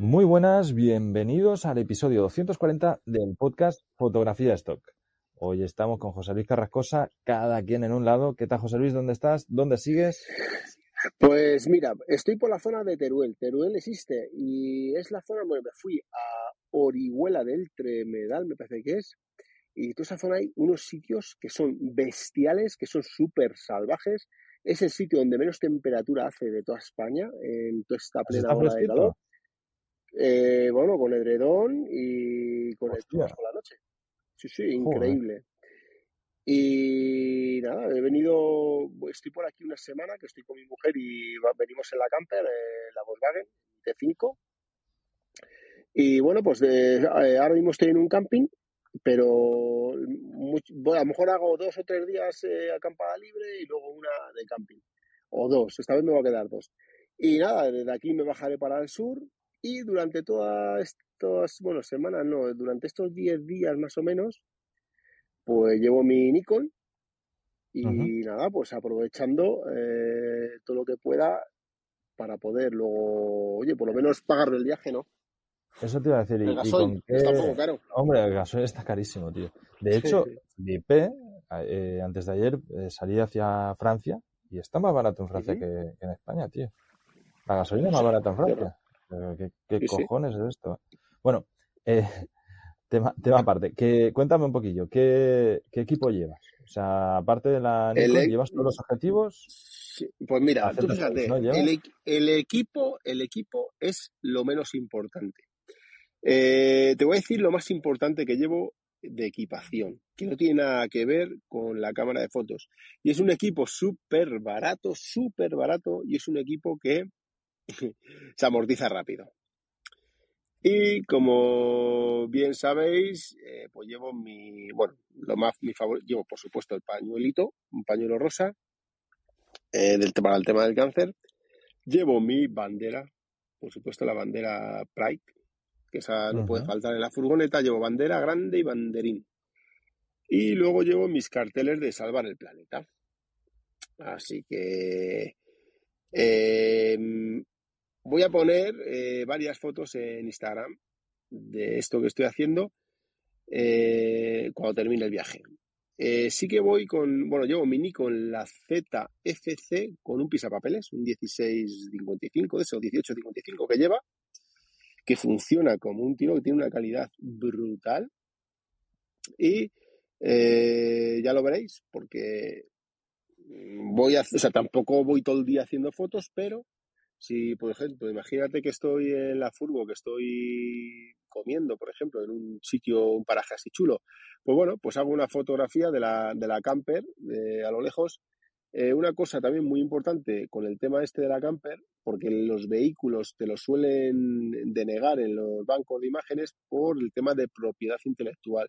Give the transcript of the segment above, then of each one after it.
Muy buenas, bienvenidos al episodio 240 del podcast Fotografía Stock. Hoy estamos con José Luis Carrascosa, cada quien en un lado. ¿Qué tal, José Luis? ¿Dónde estás? ¿Dónde sigues? Pues mira, estoy por la zona de Teruel. Teruel existe y es la zona, bueno, me fui a Orihuela del Tremedal, me parece que es. Y toda esa zona hay unos sitios que son bestiales, que son súper salvajes. Es el sitio donde menos temperatura hace de toda España, en toda esta plena ola de calor. Eh, bueno, con edredón y con el Hostia. por la noche. Sí, sí, increíble. Y nada, he venido, estoy por aquí una semana que estoy con mi mujer y venimos en la camper, la Volkswagen T5. Y bueno, pues de- eh, ahora mismo estoy en un camping, pero bueno, a lo mejor hago dos o tres días eh, acampada libre y luego una de camping. O dos, esta vez me voy a quedar dos. Y nada, desde aquí me bajaré para el sur y durante todas estas, bueno, semanas no, durante estos 10 días más o menos, pues llevo mi Nikon y nada, pues aprovechando eh, todo lo que pueda para poder luego, oye, por lo menos pagarme el viaje, ¿no? Eso te iba a decir. ¿Y, El y gasoil con qué? está un poco caro. Hombre, el gasoil está carísimo, tío. De hecho, flipé, eh, antes de ayer eh, salí hacia Francia y está más barato en Francia que, que en España, tío. La gasolina es más barata en Francia. ¿Qué, qué Sí, sí. cojones es esto? Bueno, eh, tema, tema aparte. Que, cuéntame un poquillo, ¿qué, qué equipo llevas? O sea, aparte de la Nikon, e- ¿llevas todos los objetivos? Sí, Pues mira, tú Z6, fíjate, el equipo, el equipo es lo menos importante. Eh, te voy a decir lo más importante que llevo de equipación, que no tiene nada que ver con la cámara de fotos. Y es un equipo súper barato, súper barato, y es un equipo que se amortiza rápido. Y como bien sabéis, eh, pues llevo mi, bueno, lo más, mi favor, llevo por supuesto el pañuelito, un pañuelo rosa, eh, del, para el tema del cáncer. Llevo mi bandera, por supuesto la bandera Pride, que esa no puede faltar en la furgoneta. Llevo bandera grande y banderín. Y luego llevo mis carteles de salvar el planeta. Así que eh, voy a poner eh, varias fotos en Instagram de esto que estoy haciendo eh, cuando termine el viaje. Eh, sí que voy con, bueno, llevo mi Nikon la ZFC con un pisapapeles, un 1655 de esos 1855 que lleva, que funciona como un tiro, que tiene una calidad brutal. Y ya lo veréis, porque voy a, o sea, tampoco voy todo el día haciendo fotos, pero si, por ejemplo, imagínate que estoy en la furgo, que estoy comiendo, por ejemplo, en un sitio, un paraje así chulo, pues bueno, pues hago una fotografía de la, de la camper eh, a lo lejos. Eh, una cosa también muy importante con el tema este de la camper, porque los vehículos te lo suelen denegar en los bancos de imágenes por el tema de propiedad intelectual.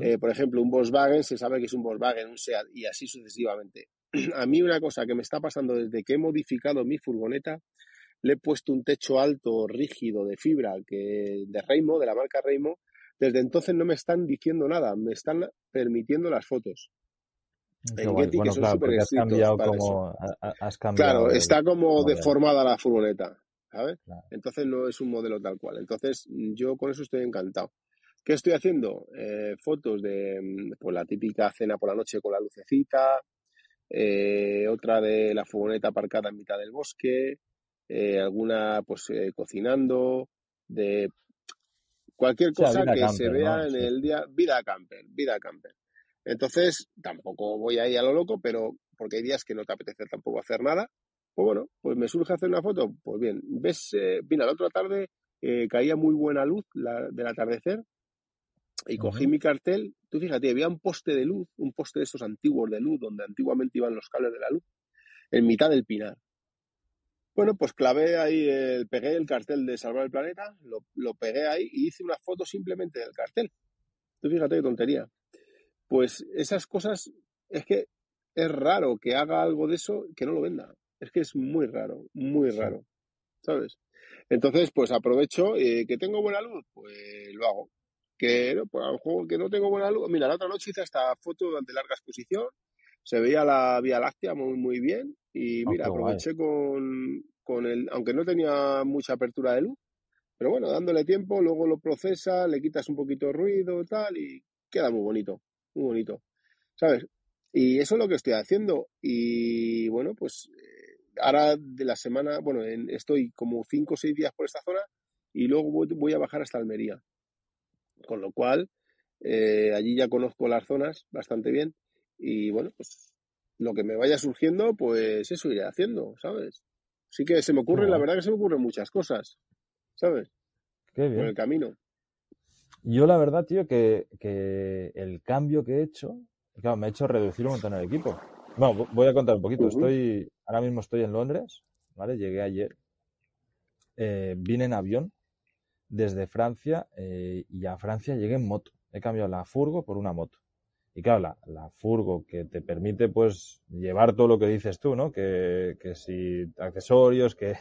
Eh, por ejemplo, un Volkswagen se sabe que es un Volkswagen, un SEAT y así sucesivamente. A mí una cosa que me está pasando desde que he modificado mi furgoneta, le he puesto un techo alto, rígido, de fibra, que de Reimo, de la marca Reimo. Desde entonces no me están diciendo nada, me están permitiendo las fotos. En guay. Getty, Bueno, que son claro, has cambiado como, has cambiado Claro, el está como deformada la furgoneta, ¿sabes? Claro. Entonces no es un modelo tal cual. Entonces yo con eso estoy encantado. ¿Qué estoy haciendo? Eh, fotos de mm, pues, la típica cena por la noche con la lucecita, eh, otra de la furgoneta aparcada en mitad del bosque, eh, alguna pues eh, cocinando, de cualquier O sea, cosa que se vea ¿no? en Sí. el día, vida camper, vida camper. Entonces, tampoco voy ahí a lo loco, pero porque hay días que no te apetece tampoco hacer nada. Pues bueno, pues me surge hacer una foto. Pues bien, ves, eh, mira, la otra tarde caía muy buena luz la- del atardecer y cogí mi cartel. Tú fíjate, había un poste de luz, un poste de esos antiguos de luz, donde antiguamente iban los cables de la luz, en mitad del pinar. Bueno, pues clavé ahí, el, pegué el cartel de Salvar el Planeta, lo, lo pegué ahí y hice una foto simplemente del cartel. Tú fíjate qué tontería. Pues esas cosas, es que es raro que haga algo de eso que no lo venda. Es que es muy raro, muy raro. ¿Sabes? Entonces, pues aprovecho, eh, que tengo buena luz, pues lo hago. Que no, pues a lo mejor que no tengo buena luz. Mira, la otra noche hice esta foto de larga exposición, se veía la Vía Láctea muy, muy bien y Oh, mira, guay. aproveché con, con el, aunque no tenía mucha apertura de luz, Pero bueno, dándole tiempo, luego lo procesa, le quitas un poquito de ruido, tal, y queda muy bonito, muy bonito. ¿Sabes? Y eso es lo que estoy haciendo. Y bueno, pues eh, ahora de la semana, bueno, estoy como cinco o seis días por esta zona y luego voy, a bajar hasta Almería. Con lo cual, eh, allí ya conozco las zonas bastante bien y bueno, pues lo que me vaya surgiendo, pues eso iré haciendo, ¿sabes? Sí que se me ocurre, la verdad que se me ocurren muchas cosas, ¿sabes? Qué bien. el camino. Yo la verdad, tío, que, que el cambio que he hecho, claro, me ha hecho reducir un montón el equipo. Bueno, voy a contar un poquito. Estoy, ahora mismo estoy en Londres, ¿vale? Llegué ayer. Eh, vine en avión desde Francia eh, y a Francia llegué en moto. He cambiado la furgo por una moto. Y claro, la, la, furgo que te permite pues llevar todo lo que dices tú, ¿no? Que, que si accesorios, que,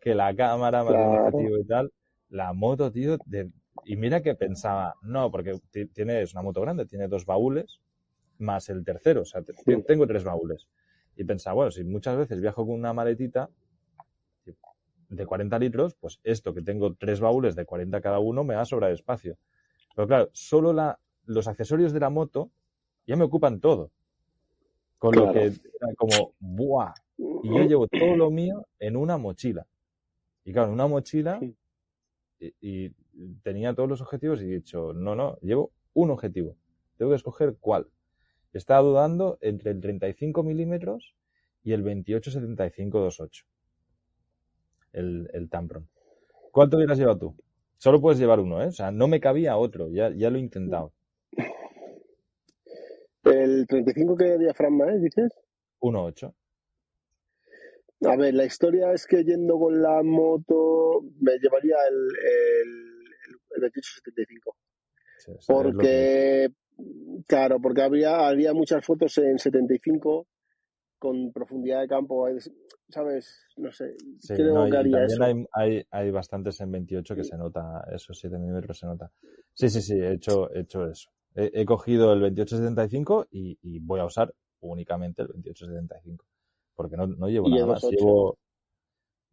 que la cámara, claro. objetivo y tal. La moto, tío, de, y mira que pensaba, no, porque tienes una moto grande, tiene dos baúles más el tercero, o sea, tengo tres baúles. Y pensaba, bueno, si muchas veces viajo con una maletita de 40 litros, pues esto que tengo tres baúles de 40 cada uno me va a sobrar espacio. Pero claro, solo la, los accesorios de la moto ya me ocupan todo. Con lo que era como, ¡buah! Y yo llevo todo lo mío en una mochila. Y claro, en una mochila y, tenía todos los objetivos y he dicho, no, no, llevo un objetivo. Tengo que escoger cuál. Estaba dudando entre el 35 milímetros y el 28-75-28. El, el Tampron. ¿Cuál te hubieras llevado tú? Solo puedes llevar uno, ¿eh? O sea, no me cabía otro. Ya, ya lo he intentado. ¿El 35 qué diafragma es, dices? 1.8. A ver, la historia es que yendo con la moto me llevaría el, el, el 2875. porque, claro, porque había, había muchas fotos en 75 con profundidad de campo, ¿sabes? No sé, creo que haría eso. Hay, hay, hay, bastantes en 28 que se nota, esos 7 milímetros se nota. Sí, sí, sí, he hecho, he hecho eso. He, he cogido el 2875 y, y voy a usar únicamente el 2875 porque no, no llevo nada más. Llevo,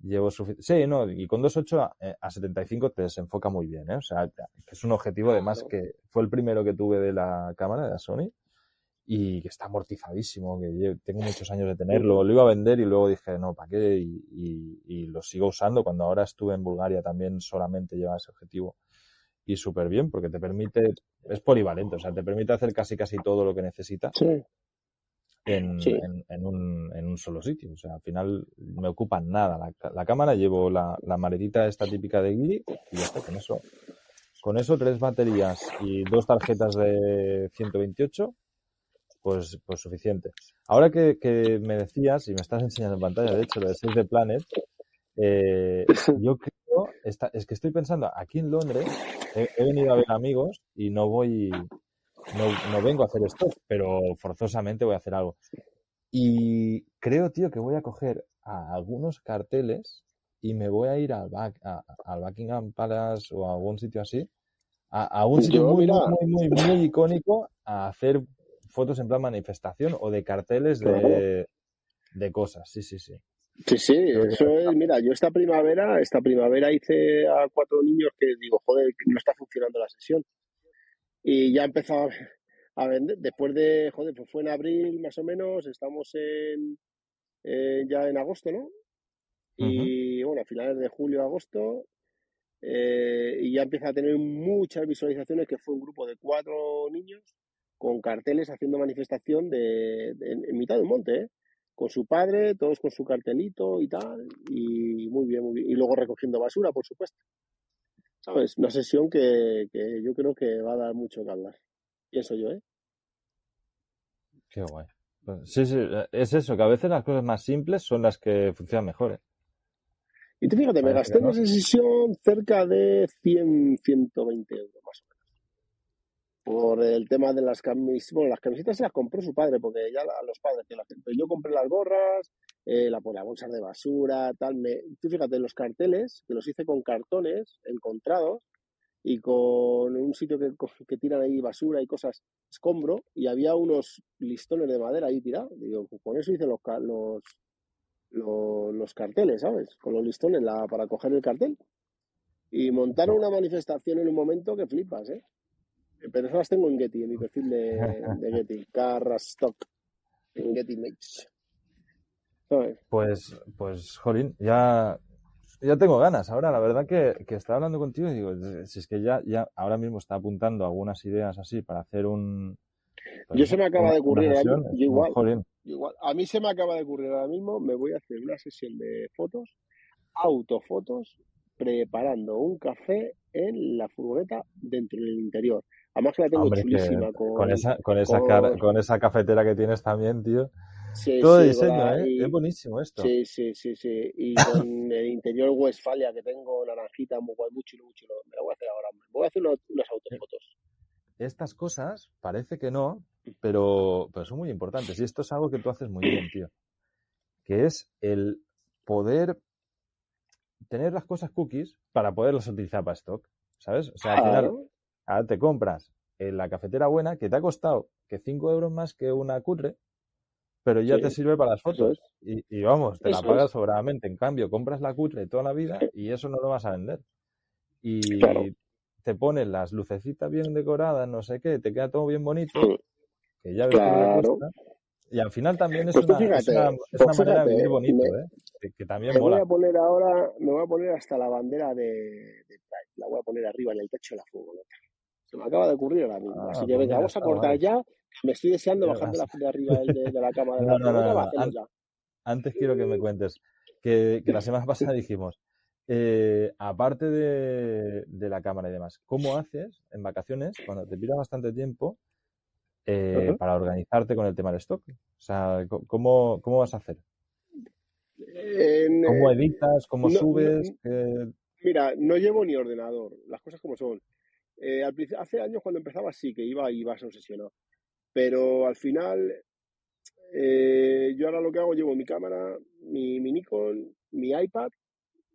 llevo suficiente. Sí, no, y con 2.8 a, eh, a, 75 te desenfoca muy bien, ¿eh? O sea, es un objetivo además que fue el primero que tuve de la cámara de la Sony y que está amortizadísimo, que tengo muchos años de tenerlo. Lo iba a vender y luego dije, no, ¿para qué? Y, y, y, lo sigo usando. Cuando ahora estuve en Bulgaria también solamente lleva ese objetivo. Y súper bien, porque te permite, es polivalente, o sea, te permite hacer casi casi todo lo que necesitas. Sí en, en, un, en, un, solo sitio. O sea, al final me ocupan nada. La, la cámara llevo la, la, maletita esta típica de Gili y ya está, con eso. Con eso, tres baterías y dos tarjetas de 128, pues, pues suficiente. Ahora que, que me decías, y me estás enseñando en pantalla, de hecho, lo de Save the Planet, eh, yo creo, es que estoy pensando, aquí en Londres he, he venido a ver amigos y no voy, no, no vengo a hacer esto, pero forzosamente voy a hacer algo. Y creo, tío, que voy a coger a algunos carteles y me voy a ir al, back, a, al Buckingham Palace o a algún sitio así, a, a un sitio muy, muy, muy, muy, icónico a hacer fotos en plan manifestación o de carteles de, de cosas. Sí, sí, sí. Sí, sí, eso es, mira, yo esta primavera, esta primavera hice a cuatro niños que digo, joder, no está funcionando la sesión y ya empezado a vender. Después de, joder, pues fue en abril más o menos, estamos en, ya en agosto, ¿no? Y bueno, a finales de julio, agosto, eh, y ya empieza a tener muchas visualizaciones, que fue un grupo de cuatro niños con carteles haciendo manifestación de, en mitad de un monte, ¿eh? con su padre, todos con su cartelito y tal, y muy bien, muy bien. Y luego recogiendo basura, por supuesto. ¿Sabes? Una sesión que, que yo creo que va a dar mucho que hablar. Pienso yo, ¿eh? Qué guay. Pues sí, sí, es eso, que a veces las cosas más simples son las que funcionan mejor. ¿eh? Y tú fíjate, me gasté en esa sesión cerca de 100, 120 euros por el tema de las camisetas. Bueno, las camisetas se las compró su padre, porque ya a los padres que las Pero yo compré las gorras, eh, la, las bolsas de basura, tal. Me, tú fíjate, los carteles, que los hice con cartones encontrados y con un sitio que, que tiran ahí basura y cosas, escombro, y había unos listones de madera ahí tirados. Digo, pues con eso hice los, los, los, carteles, ¿sabes? Con los listones la, para coger el cartel. Y montaron una manifestación en un momento que flipas, ¿eh? Pero esas las tengo en Getty, en mi perfil de, de Getty, Carrastock, en Getty Mates. Pues, pues, Jolín, ya, ya tengo ganas. Ahora, la verdad que, que estaba hablando contigo y digo, si es que ya, ya ahora mismo está apuntando algunas ideas así para hacer un. Pues yo se me acaba de ocurrir ahora mismo, igual, igual, a mí se me acaba de ocurrir ahora mismo, me voy a hacer una sesión de fotos, autofotos, preparando un café en la furgoneta dentro del interior. Además que la tengo chulísima. Con, esa, con, esa con esa cafetera que tienes también, tío. Todo diseño, ¿eh? Es buenísimo esto. Sí, sí, sí, sí. Y con el interior Westfalia que tengo, naranjita, muy, muy chulo, muy chulo. Me lo voy a hacer ahora. Voy a hacer unas autofotos. Estas cosas, parece que no, pero, pero son muy importantes. Y esto es algo que tú haces muy bien, tío. Que es el poder tener las cosas cookies para poderlas utilizar para stock. ¿Sabes? O sea, al final, ahora te compras en la cafetera buena que te ha costado que 5 euros más que una cutre, pero ya te sirve para las fotos. Y, vamos, te la pagas sobradamente. En cambio, compras la cutre toda la vida y eso no lo vas a vender. Y te pones las lucecitas bien decoradas, no sé qué, te queda todo bien bonito, que ya ves claro. Y al final también es, pues una, es una, pues manera de vivir bonito, ¿eh? Que, también me mola. voy a poner ahora, me voy a poner hasta la bandera de, de La voy a poner arriba en el techo de la furgoneta. Se me acaba de ocurrir ahora mismo. Ah, Así que pues venga, vamos a cortar ya. Me estoy deseando bajar de la, de arriba de, de, la cama de la no, no, ya. Antes quiero que me cuentes que, que la semana pasada dijimos, eh, aparte de, de, la cámara y demás, ¿cómo haces en vacaciones, cuando te pida bastante tiempo, eh, para organizarte con el tema del stock? O sea, ¿cómo, cómo vas a hacer? ¿Cómo eh, editas? ¿Cómo subes? mira, no llevo ni ordenador, las cosas como son. Eh, hace años cuando empezaba sí que iba y ibas obsesionado, pero al final yo ahora lo que hago llevo mi cámara, mi, mi Nikon, mi iPad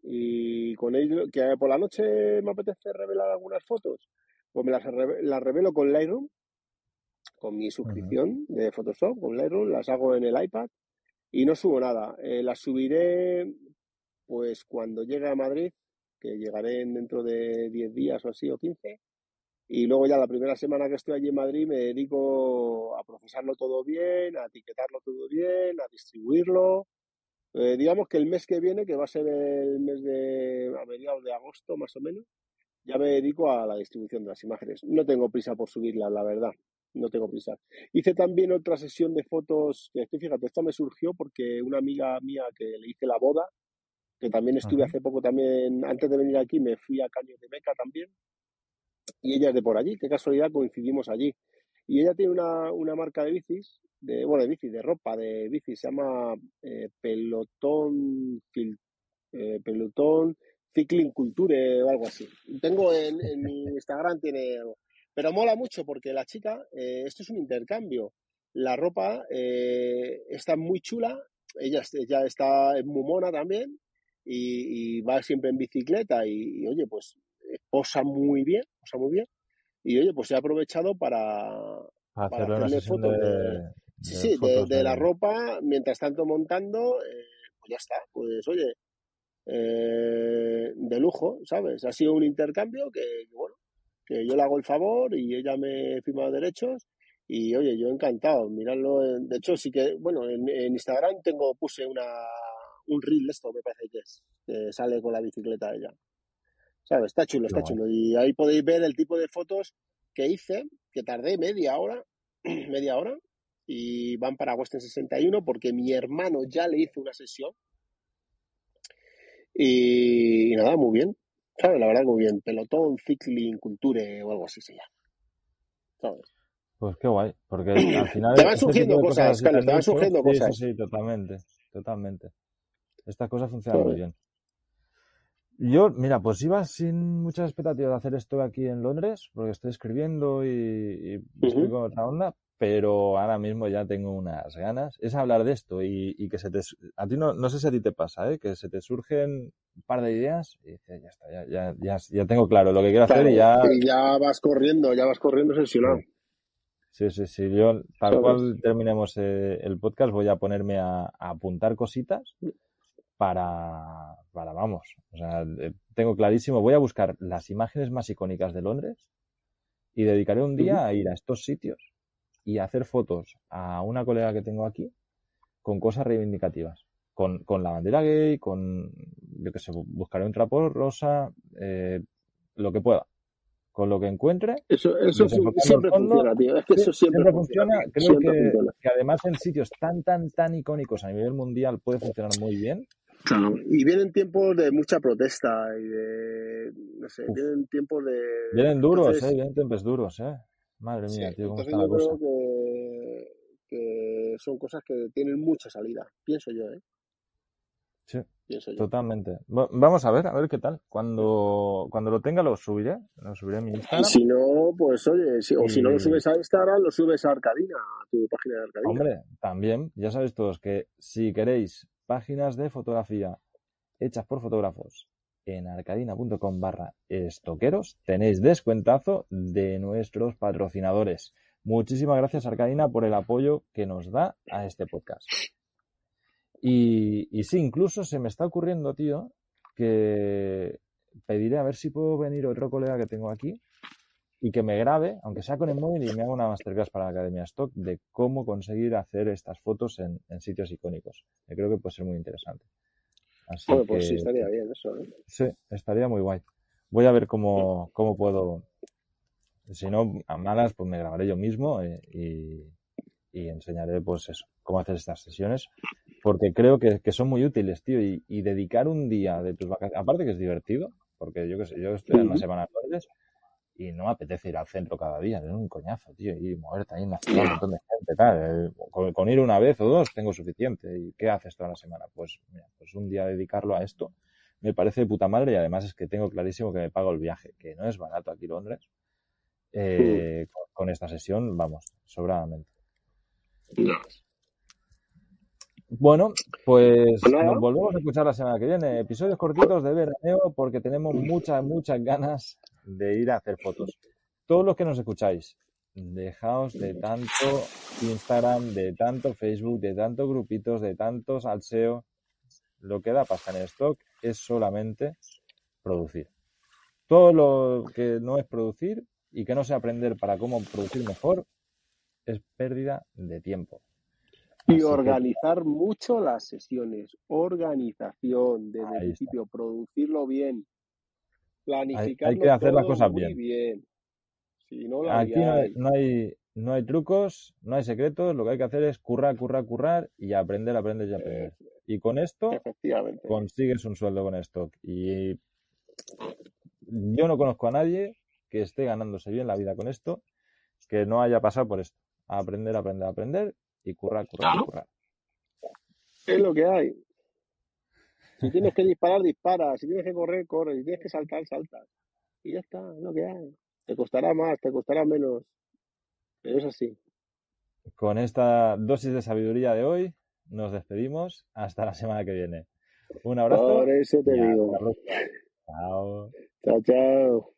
y con ello que por la noche me apetece revelar algunas fotos, pues me las, las revelo con Lightroom con mi suscripción de Photoshop, con Lightroom, las hago en el iPad y no subo nada. Eh, las subiré pues cuando llegue a Madrid, que llegaré dentro de 10 días o así o 15. Y luego ya la primera semana que estoy allí en Madrid me dedico a procesarlo todo bien, a etiquetarlo todo bien, a distribuirlo. Eh, digamos que el mes que viene, que va a ser el mes de a mediados de agosto más o menos, ya me dedico a la distribución de las imágenes. No tengo prisa por subirlas, la verdad no tengo prisa. Hice también otra sesión de fotos, que fíjate, esta me surgió porque una amiga mía que le hice la boda, que también estuve hace poco también, antes de venir aquí me fui a Caño de Meca también, y ella es de por allí, qué casualidad coincidimos allí. Y ella tiene una, una marca de bicis, de, bueno, de bicis, de ropa, de bicis, se llama eh, Pelotón, eh, Pelotón Cycling Culture o algo así. Tengo en, en mi Instagram, tiene pero mola mucho porque la chica, eh, esto es un intercambio. La ropa eh, está muy chula, ella ya está muy mona también y, va siempre en bicicleta y, oye, pues eh, posa muy bien, posa muy bien. Y oye, pues he aprovechado para, para hacerle fotos de, sí, sí, de, la ropa, mientras tanto montando, pues ya está, pues oye, de lujo, ¿sabes? Ha sido un intercambio que, bueno, que yo le hago el favor y ella me firma derechos y oye, yo encantado, mirarlo, de hecho sí que, bueno, en, Instagram tengo, puse una, un reel esto me parece que es, que sale con la bicicleta ella. ¿Sabes? Está chulo, está chulo. Y ahí podéis ver el tipo de fotos que hice, que tardé media hora, media hora, y van para Western 61 porque mi hermano ya le hizo una sesión. y nada, muy bien. ¿Sabes? La verdad muy bien. Pelotón, Cycling, Culture o algo así se llama. ¿Sabes? Pues qué guay, porque al final... te van surgiendo cosas, Carlos, te van surgiendo cosas. Sí, sí, totalmente, totalmente. Estas cosas funcionan muy bien. Yo, mira, pues iba sin muchas expectativas de hacer esto aquí en Londres, porque estoy escribiendo y, estoy con otra onda, pero ahora mismo ya tengo unas ganas. Es hablar de esto y, que se te... A ti no, no sé si a ti te pasa, ¿eh? que se te surgen un par de ideas y dices, ya está, ya, ya, ya, ya, tengo claro lo que quiero hacer y ya... Y ya vas corriendo, ya vas corriendo sesionado. Sí, sí, sí. Yo, tal cual terminemos eh, el podcast, voy a ponerme a, apuntar cositas para, para, vamos, o sea, eh, tengo clarísimo, voy a buscar las imágenes más icónicas de Londres y dedicaré un día a ir a estos sitios y hacer fotos a una colega que tengo aquí con cosas reivindicativas. Con, con la bandera gay, con, yo que sé, buscaré un trapo rosa, eh, lo que pueda. Con lo que encuentre. Eso, eso siempre funciona, tío. Es que eso siempre, funciona. Creo que, que, además en sitios tan, tan, tan icónicos a nivel mundial puede funcionar muy bien. Y vienen tiempos de mucha protesta y de. No sé, vienen tiempos de. Vienen duros, ¿eh? Vienen tiempos duros, ¿eh? Madre mía, tío, cómo está la cosa. Creo que, que, son cosas que tienen mucha salida, pienso yo, ¿eh? Sí, totalmente. Vamos a ver, a ver qué tal. Cuando, cuando lo tenga lo subiré, lo subiré a mi Instagram. Si no, pues oye, o si no lo subes a Instagram, lo subes a Arcadina, a tu página de Arcadina. Hombre, también, ya sabéis todos que si queréis páginas de fotografía hechas por fotógrafos en arcadina.com barra estoqueros tenéis descuentazo de nuestros patrocinadores. Muchísimas gracias Arcadina por el apoyo que nos da a este podcast. Y, sí, incluso se me está ocurriendo, tío, que pediré a ver si puedo venir otro colega que tengo aquí y que me grabe, aunque sea con el móvil, y me haga una masterclass para la Academia Stock de cómo conseguir hacer estas fotos en, sitios icónicos. Yo creo que puede ser muy interesante. Así pues sí, estaría bien eso. ¿eh? Sí, estaría muy guay. Voy a ver cómo, cómo puedo. Si no, a malas, pues me grabaré yo mismo eh, y, y, enseñaré, pues eso, cómo hacer estas sesiones. Porque creo que, que son muy útiles, tío. Y, y, dedicar un día de tus vacaciones, aparte que es divertido, porque yo que sé, yo estoy en una semana de y no me apetece ir al centro cada día, es un coñazo, tío, y moverte ahí en la ciudad, un montón de gente, tal. Eh, con, ir una vez o dos tengo suficiente. ¿Y qué haces toda la semana? Pues, mira, pues un día dedicarlo a esto me parece de puta madre y además es que tengo clarísimo que me pago el viaje, que no es barato aquí Londres. Eh, con, esta sesión, vamos, sobradamente. Bueno, pues nos volvemos a escuchar la semana que viene. Episodios cortitos de veraneo porque tenemos muchas, muchas ganas de ir a hacer fotos. Todos los que nos escucháis, dejaos de tanto Instagram, de tanto Facebook, de tantos grupitos, de tantos alseo. Lo que da pasta en stock es solamente producir. Todo lo que no es producir y que no sea aprender para cómo producir mejor es pérdida de tiempo. Y organizar mucho las sesiones, organización desde el principio, producirlo bien, hay, que hacer las cosas bien. Aquí no hay, no hay, trucos, no hay secretos, lo que hay que hacer es currar, currar, currar y aprender, aprender y aprender. y con esto consigues un sueldo con esto. Y yo no conozco a nadie que esté ganándose bien la vida con esto, que no haya pasado por esto. aprender, aprender, aprender y currar, currar, currar. Es lo que hay. Si tienes que disparar, dispara. Si tienes que correr, corre. Si tienes que saltar, saltas. Y ya está, es lo que hay. Te costará más, te costará menos. Pero es así. Con esta dosis de sabiduría de hoy, nos despedimos. Hasta la semana que viene. Un abrazo. Por eso te digo. Chao. Chao, chao.